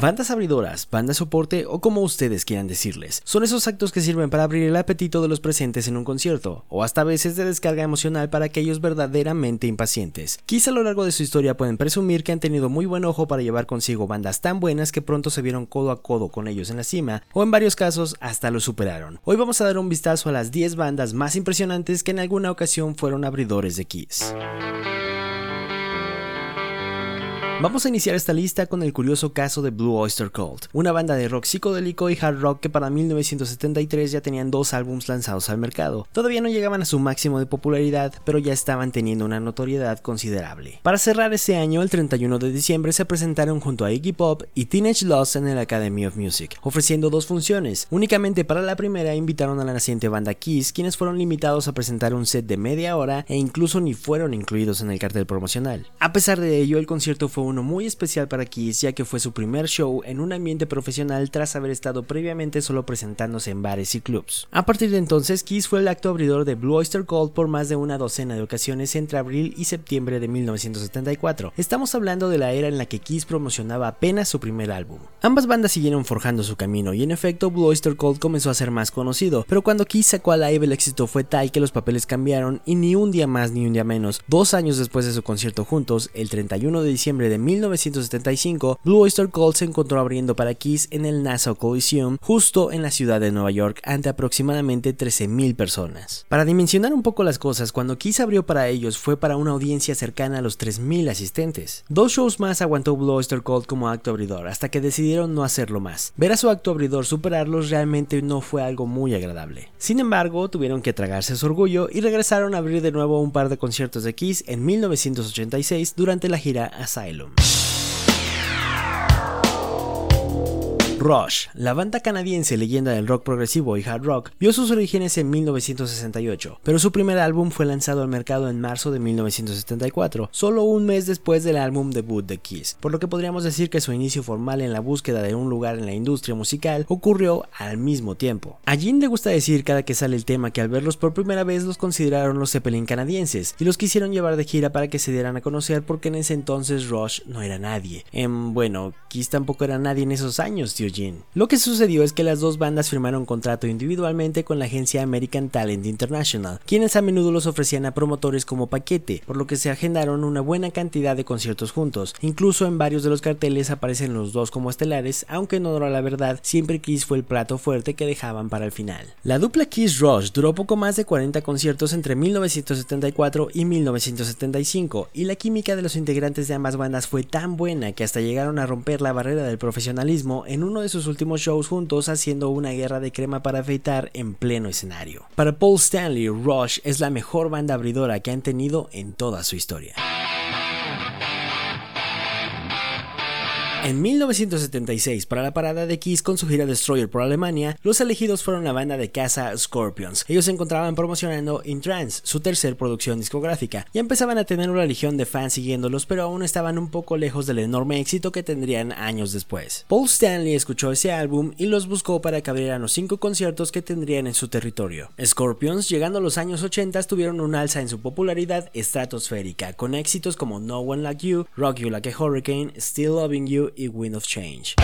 Bandas abridoras, bandas soporte o como ustedes quieran decirles, son esos actos que sirven para abrir el apetito de los presentes en un concierto, o hasta a veces de descarga emocional para aquellos verdaderamente impacientes. Quizá a lo largo de su historia pueden presumir que han tenido muy buen ojo para llevar consigo bandas tan buenas que pronto se vieron codo a codo con ellos en la cima, o en varios casos hasta lo superaron. Hoy vamos a dar un vistazo a las 10 bandas más impresionantes que en alguna ocasión fueron abridores de Kiss. Vamos a iniciar esta lista con el curioso caso de Blue Oyster Cult, una banda de rock psicodélico y hard rock que para 1973 ya tenían dos álbumes lanzados al mercado. Todavía no llegaban a su máximo de popularidad, pero ya estaban teniendo una notoriedad considerable. Para cerrar ese año, el 31 de diciembre se presentaron junto a Iggy Pop y Teenage Lost en el Academy of Music, ofreciendo dos funciones. Únicamente para la primera invitaron a la naciente banda Kiss, quienes fueron limitados a presentar un set de media hora e incluso ni fueron incluidos en el cartel promocional. A pesar de ello, el concierto fue uno muy especial para Kiss ya que fue su primer show en un ambiente profesional tras haber estado previamente solo presentándose en bares y clubs. A partir de entonces, Kiss fue el acto abridor de Blue Oyster Cult por más de una docena de ocasiones entre abril y septiembre de 1974. Estamos hablando de la era en la que Kiss promocionaba apenas su primer álbum. Ambas bandas siguieron forjando su camino y en efecto Blue Oyster Cult comenzó a ser más conocido, pero cuando Kiss sacó a live el éxito fue tal que los papeles cambiaron y ni un día más ni un día menos, dos años después de su concierto juntos, el 31 de diciembre de 1975, Blue Oyster Cult se encontró abriendo para Kiss en el Nassau Coliseum, justo en la ciudad de Nueva York, ante aproximadamente 13.000 personas. Para dimensionar un poco las cosas, cuando Kiss abrió para ellos fue para una audiencia cercana a los 3.000 asistentes. Dos shows más aguantó Blue Oyster Cult como acto abridor, hasta que decidieron no hacerlo más. Ver a su acto abridor superarlos realmente no fue algo muy agradable. Sin embargo, tuvieron que tragarse su orgullo y regresaron a abrir de nuevo un par de conciertos de Kiss en 1986 durante la gira Asylum. Boom. Rush, la banda canadiense leyenda del rock progresivo y hard rock, vio sus orígenes en 1968, pero su primer álbum fue lanzado al mercado en marzo de 1974, solo un mes después del álbum debut de Kiss, por lo que podríamos decir que su inicio formal en la búsqueda de un lugar en la industria musical ocurrió al mismo tiempo. A Jim le gusta decir cada que sale el tema que al verlos por primera vez los consideraron los Zeppelin canadienses y los quisieron llevar de gira para que se dieran a conocer porque en ese entonces Rush no era nadie. En, bueno, Kiss tampoco era nadie en esos años, tío lo que sucedió es que las dos bandas firmaron contrato individualmente con la agencia American Talent International, quienes a menudo los ofrecían a promotores como paquete, por lo que se agendaron una buena cantidad de conciertos juntos. Incluso en varios de los carteles aparecen los dos como estelares, aunque no a la verdad, siempre Kiss fue el plato fuerte que dejaban para el final. La dupla Kiss Rush duró poco más de 40 conciertos entre 1974 y 1975, y la química de los integrantes de ambas bandas fue tan buena que hasta llegaron a romper la barrera del profesionalismo en uno de sus últimos shows juntos haciendo una guerra de crema para afeitar en pleno escenario. Para Paul Stanley, Rush es la mejor banda abridora que han tenido en toda su historia. En 1976, para la parada de Kiss con su gira Destroyer por Alemania, los elegidos fueron la banda de casa Scorpions. Ellos se encontraban promocionando In Trance, su tercer producción discográfica, y empezaban a tener una legión de fans siguiéndolos, pero aún estaban un poco lejos del enorme éxito que tendrían años después. Paul Stanley escuchó ese álbum y los buscó para que abrieran los cinco conciertos que tendrían en su territorio. Scorpions, llegando a los años 80, tuvieron un alza en su popularidad estratosférica, con éxitos como No One Like You, Rock You Like a Hurricane, Still Loving You y Wind of Change.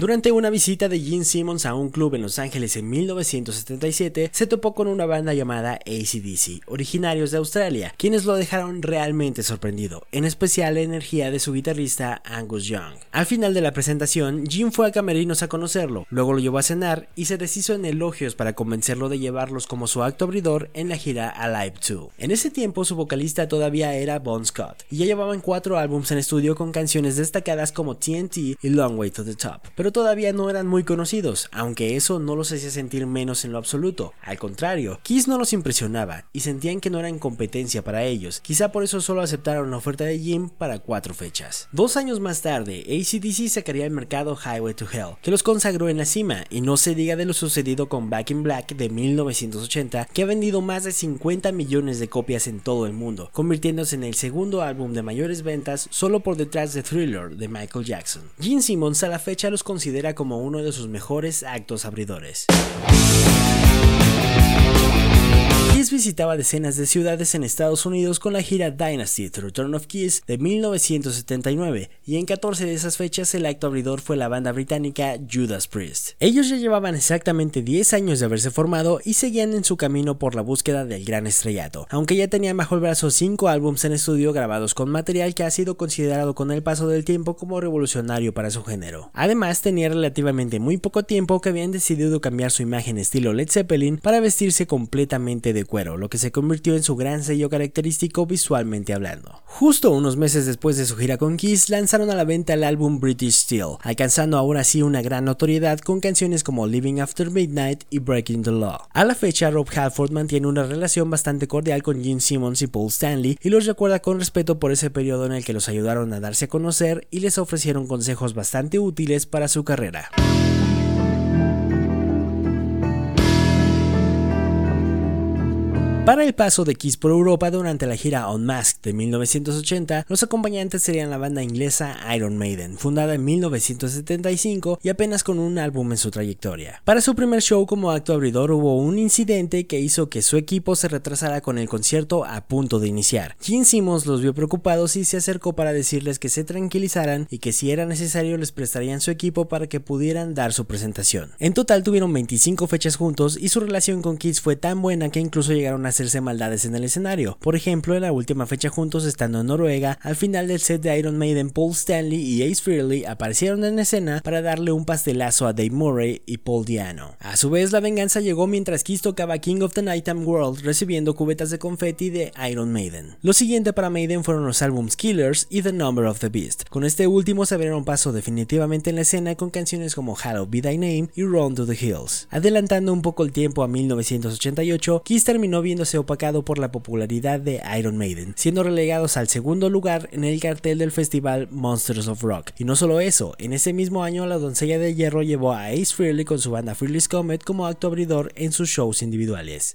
Durante una visita de Gene Simmons a un club en Los Ángeles en 1977, se topó con una banda llamada ACDC, originarios de Australia, quienes lo dejaron realmente sorprendido, en especial la energía de su guitarrista Angus Young. Al final de la presentación, Gene fue a Camerinos a conocerlo, luego lo llevó a cenar y se deshizo en elogios para convencerlo de llevarlos como su acto abridor en la gira Alive 2. En ese tiempo su vocalista todavía era Bon Scott, y ya llevaban cuatro álbumes en estudio con canciones destacadas como TNT y Long Way to the Top, pero todavía no eran muy conocidos, aunque eso no los hacía sentir menos en lo absoluto. Al contrario, Kiss no los impresionaba y sentían que no eran competencia para ellos. Quizá por eso solo aceptaron la oferta de Jim para cuatro fechas. Dos años más tarde, ACDC sacaría al mercado Highway to Hell, que los consagró en la cima, y no se diga de lo sucedido con Back in Black de 1980, que ha vendido más de 50 millones de copias en todo el mundo, convirtiéndose en el segundo álbum de mayores ventas solo por detrás de Thriller de Michael Jackson. Gene Simmons a la fecha los considera como uno de sus mejores actos abridores Visitaba decenas de ciudades en Estados Unidos con la gira Dynasty The Return of Kiss de 1979 y en 14 de esas fechas el acto abridor fue la banda británica Judas Priest. Ellos ya llevaban exactamente 10 años de haberse formado y seguían en su camino por la búsqueda del gran estrellato, aunque ya tenían bajo el brazo 5 álbums en estudio grabados con material que ha sido considerado con el paso del tiempo como revolucionario para su género. Además tenía relativamente muy poco tiempo que habían decidido cambiar su imagen estilo Led Zeppelin para vestirse completamente de cuero, lo que se convirtió en su gran sello característico visualmente hablando. Justo unos meses después de su gira con Kiss, lanzaron a la venta el álbum British Steel, alcanzando ahora sí una gran notoriedad con canciones como Living After Midnight y Breaking the Law. A la fecha, Rob Halford mantiene una relación bastante cordial con Gene Simmons y Paul Stanley y los recuerda con respeto por ese periodo en el que los ayudaron a darse a conocer y les ofrecieron consejos bastante útiles para su carrera. Para el paso de Kiss por Europa durante la gira Unmasked de 1980, los acompañantes serían la banda inglesa Iron Maiden, fundada en 1975 y apenas con un álbum en su trayectoria. Para su primer show como acto abridor hubo un incidente que hizo que su equipo se retrasara con el concierto a punto de iniciar. Gene Simmons los vio preocupados y se acercó para decirles que se tranquilizaran y que si era necesario les prestarían su equipo para que pudieran dar su presentación. En total tuvieron 25 fechas juntos y su relación con Kiss fue tan buena que incluso llegaron a hacerse maldades en el escenario. Por ejemplo, en la última fecha juntos estando en Noruega, al final del set de Iron Maiden, Paul Stanley y Ace Frehley aparecieron en escena para darle un pastelazo a Dave Murray y Paul Diano. A su vez, la venganza llegó mientras Kiss tocaba King of the Nighttime World recibiendo cubetas de confeti de Iron Maiden. Lo siguiente para Maiden fueron los álbums Killers y The Number of the Beast. Con este último se abrieron paso definitivamente en la escena con canciones como Hello Be Thy Name y Run to the Hills. Adelantando un poco el tiempo a 1988, Kiss terminó viéndose opacado por la popularidad de Iron Maiden, siendo relegados al segundo lugar en el cartel del festival Monsters of Rock. Y no solo eso, en ese mismo año la doncella de hierro llevó a Ace Frehley con su banda Frehley's Comet como acto abridor en sus shows individuales.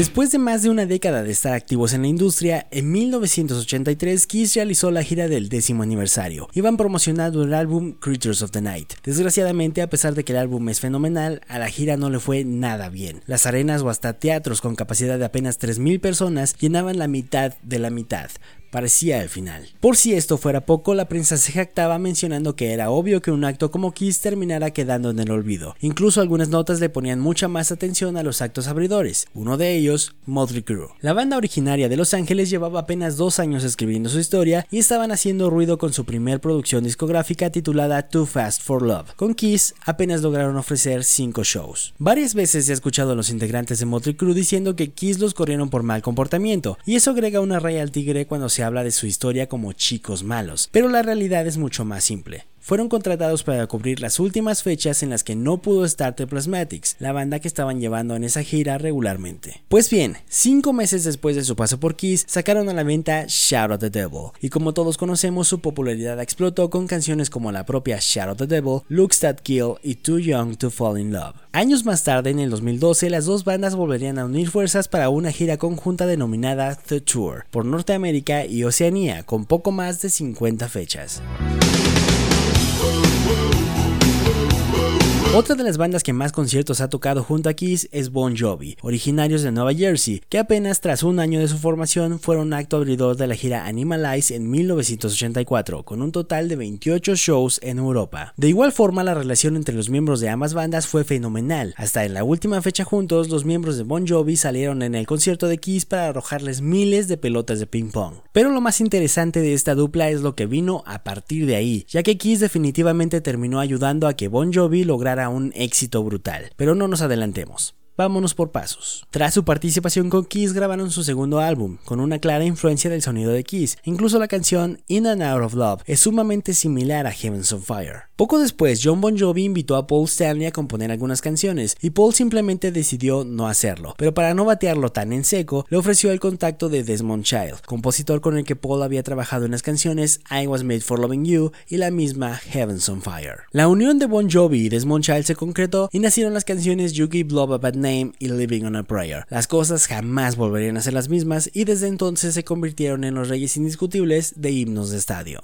Después de más de una década de estar activos en la industria, en 1983 Kiss realizó la gira del décimo aniversario. Iban promocionando el álbum Creatures of the Night. Desgraciadamente, a pesar de que el álbum es fenomenal, a la gira no le fue nada bien. Las arenas o hasta teatros con capacidad de apenas 3.000 personas llenaban la mitad de la mitad, parecía el final. Por si esto fuera poco, la prensa se jactaba mencionando que era obvio que un acto como Kiss terminara quedando en el olvido. Incluso algunas notas le ponían mucha más atención a los actos abridores, uno de ellos, Motley Crue. La banda originaria de Los Ángeles llevaba apenas dos años escribiendo su historia y estaban haciendo ruido con su primer producción discográfica titulada Too Fast for Love. Con Kiss apenas lograron ofrecer cinco shows. Varias veces ha escuchado a los integrantes de Motley Crue diciendo que Kiss los corrieron por mal comportamiento, y eso agrega una raya al tigre cuando se habla de su historia como chicos malos, pero la realidad es mucho más simple fueron contratados para cubrir las últimas fechas en las que no pudo estar The Plasmatics, la banda que estaban llevando en esa gira regularmente. Pues bien, cinco meses después de su paso por Kiss, sacaron a la venta Shout of the Devil, y como todos conocemos, su popularidad explotó con canciones como la propia Shout of the Devil, Looks That Kill y Too Young to Fall in Love. Años más tarde, en el 2012, las dos bandas volverían a unir fuerzas para una gira conjunta denominada The Tour, por Norteamérica y Oceanía, con poco más de 50 fechas. Otra de las bandas que más conciertos ha tocado junto a Kiss es Bon Jovi, originarios de Nueva Jersey, que apenas tras un año de su formación fueron acto abridor de la gira Animalize en 1984, con un total de 28 shows en Europa. De igual forma, la relación entre los miembros de ambas bandas fue fenomenal. Hasta en la última fecha juntos, los miembros de Bon Jovi salieron en el concierto de Kiss para arrojarles miles de pelotas de ping pong. Pero lo más interesante de esta dupla es lo que vino a partir de ahí, ya que Kiss definitivamente terminó ayudando a que Bon Jovi lograra un éxito brutal. Pero no nos adelantemos. Vámonos por pasos. Tras su participación con Kiss grabaron su segundo álbum, con una clara influencia del sonido de Kiss. Incluso la canción In and Out of Love es sumamente similar a Heavens on Fire. Poco después, John Bon Jovi invitó a Paul Stanley a componer algunas canciones, y Paul simplemente decidió no hacerlo, pero para no batearlo tan en seco, le ofreció el contacto de Desmond Child, compositor con el que Paul había trabajado en las canciones I Was Made for Loving You y la misma Heavens on Fire. La unión de Bon Jovi y Desmond Child se concretó y nacieron las canciones You Give Love a Bad Name y Living on a Prayer. Las cosas jamás volverían a ser las mismas y desde entonces se convirtieron en los reyes indiscutibles de himnos de estadio.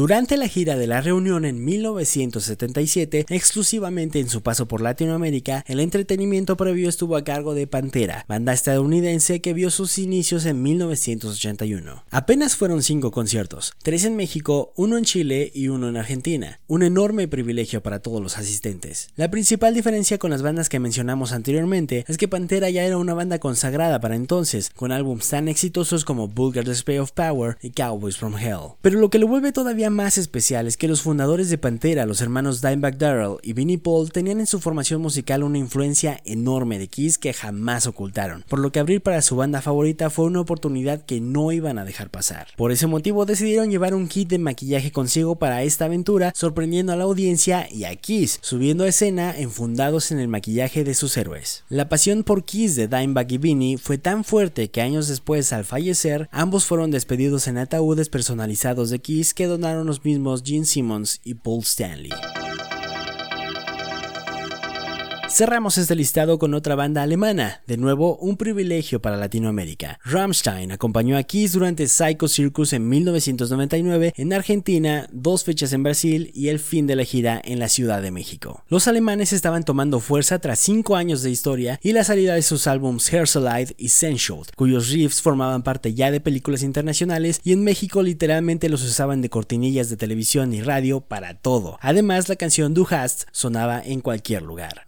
Durante la gira de la reunión en 1977, exclusivamente en su paso por Latinoamérica, el entretenimiento previo estuvo a cargo de Pantera, banda estadounidense que vio sus inicios en 1981. Apenas fueron cinco conciertos, tres en México, uno en Chile y uno en Argentina, un enorme privilegio para todos los asistentes. La principal diferencia con las bandas que mencionamos anteriormente es que Pantera ya era una banda consagrada para entonces, con álbumes tan exitosos como Vulgar Display of Power y Cowboys from Hell. Pero lo que lo vuelve todavía más especial es que los fundadores de Pantera, los hermanos Dimebag Darrell y Vinnie Paul, tenían en su formación musical una influencia enorme de Kiss que jamás ocultaron, por lo que abrir para su banda favorita fue una oportunidad que no iban a dejar pasar. Por ese motivo decidieron llevar un kit de maquillaje consigo para esta aventura, sorprendiendo a la audiencia y a Kiss, subiendo a escena enfundados en el maquillaje de sus héroes. La pasión por Kiss de Dimebag y Vinnie fue tan fuerte que años después, al fallecer, ambos fueron despedidos en ataúdes personalizados de Kiss que donaron los mismos Gene Simmons y Paul Stanley. Cerramos este listado con otra banda alemana, de nuevo un privilegio para Latinoamérica. Rammstein acompañó a Kiss durante Psycho Circus en 1999 en Argentina, dos fechas en Brasil y el fin de la gira en la Ciudad de México. Los alemanes estaban tomando fuerza tras cinco años de historia y la salida de sus álbumes Herzeleid y Sensual, cuyos riffs formaban parte ya de películas internacionales y en México literalmente los usaban de cortinillas de televisión y radio para todo. Además, la canción Du hast sonaba en cualquier lugar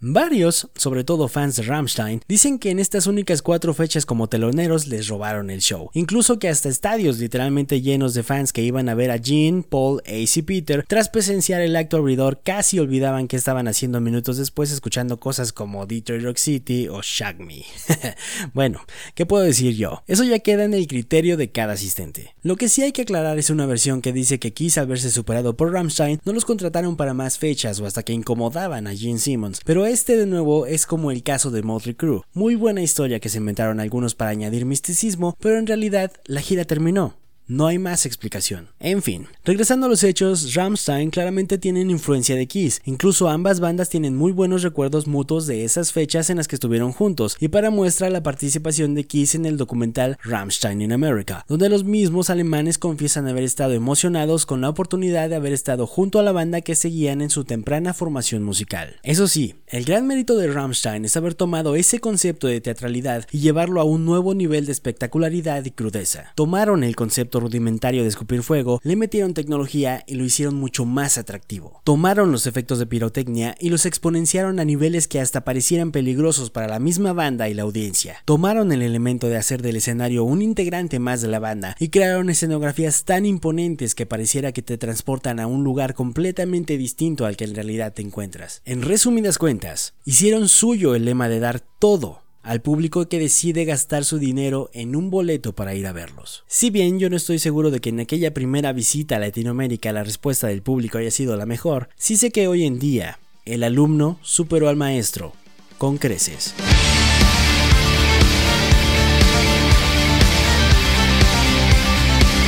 sobre todo fans de Rammstein, dicen que en estas únicas cuatro fechas como teloneros les robaron el show. Incluso que hasta estadios literalmente llenos de fans que iban a ver a Gene, Paul, Ace y Peter, tras presenciar el acto abridor, casi olvidaban que estaban haciendo minutos después escuchando cosas como Detroit Rock City o Shag Me. bueno, ¿qué puedo decir yo? Eso ya queda en el criterio de cada asistente. Lo que sí hay que aclarar es una versión que dice que quizá al verse superado por Rammstein no los contrataron para más fechas o hasta que incomodaban a Gene Simmons, pero este de nuevo es como el caso de Motley Crue. Muy buena historia que se inventaron algunos para añadir misticismo, pero en realidad la gira terminó. No hay más explicación. En fin, regresando a los hechos, Rammstein claramente tienen influencia de Kiss. Incluso ambas bandas tienen muy buenos recuerdos mutuos de esas fechas en las que estuvieron juntos, y para muestra la participación de Kiss en el documental Rammstein in America, donde los mismos alemanes confiesan haber estado emocionados con la oportunidad de haber estado junto a la banda que seguían en su temprana formación musical. Eso sí, el gran mérito de Rammstein es haber tomado ese concepto de teatralidad y llevarlo a un nuevo nivel de espectacularidad y crudeza. Tomaron el concepto rudimentario de escupir fuego, le metieron tecnología y lo hicieron mucho más atractivo. Tomaron los efectos de pirotecnia y los exponenciaron a niveles que hasta parecieran peligrosos para la misma banda y la audiencia. Tomaron el elemento de hacer del escenario un integrante más de la banda y crearon escenografías tan imponentes que pareciera que te transportan a un lugar completamente distinto al que en realidad te encuentras. En resumidas cuentas, hicieron suyo el lema de dar todo al público que decide gastar su dinero en un boleto para ir a verlos. Si bien yo no estoy seguro de que en aquella primera visita a Latinoamérica la respuesta del público haya sido la mejor, sí sé que hoy en día el alumno superó al maestro con creces.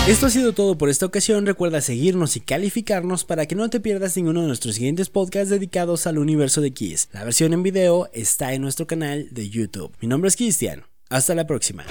Esto ha sido todo por esta ocasión. Recuerda seguirnos y calificarnos para que no te pierdas ninguno de nuestros siguientes podcasts dedicados al universo de Kiss. La versión en video está en nuestro canal de YouTube. Mi nombre es Cristian. Hasta la próxima.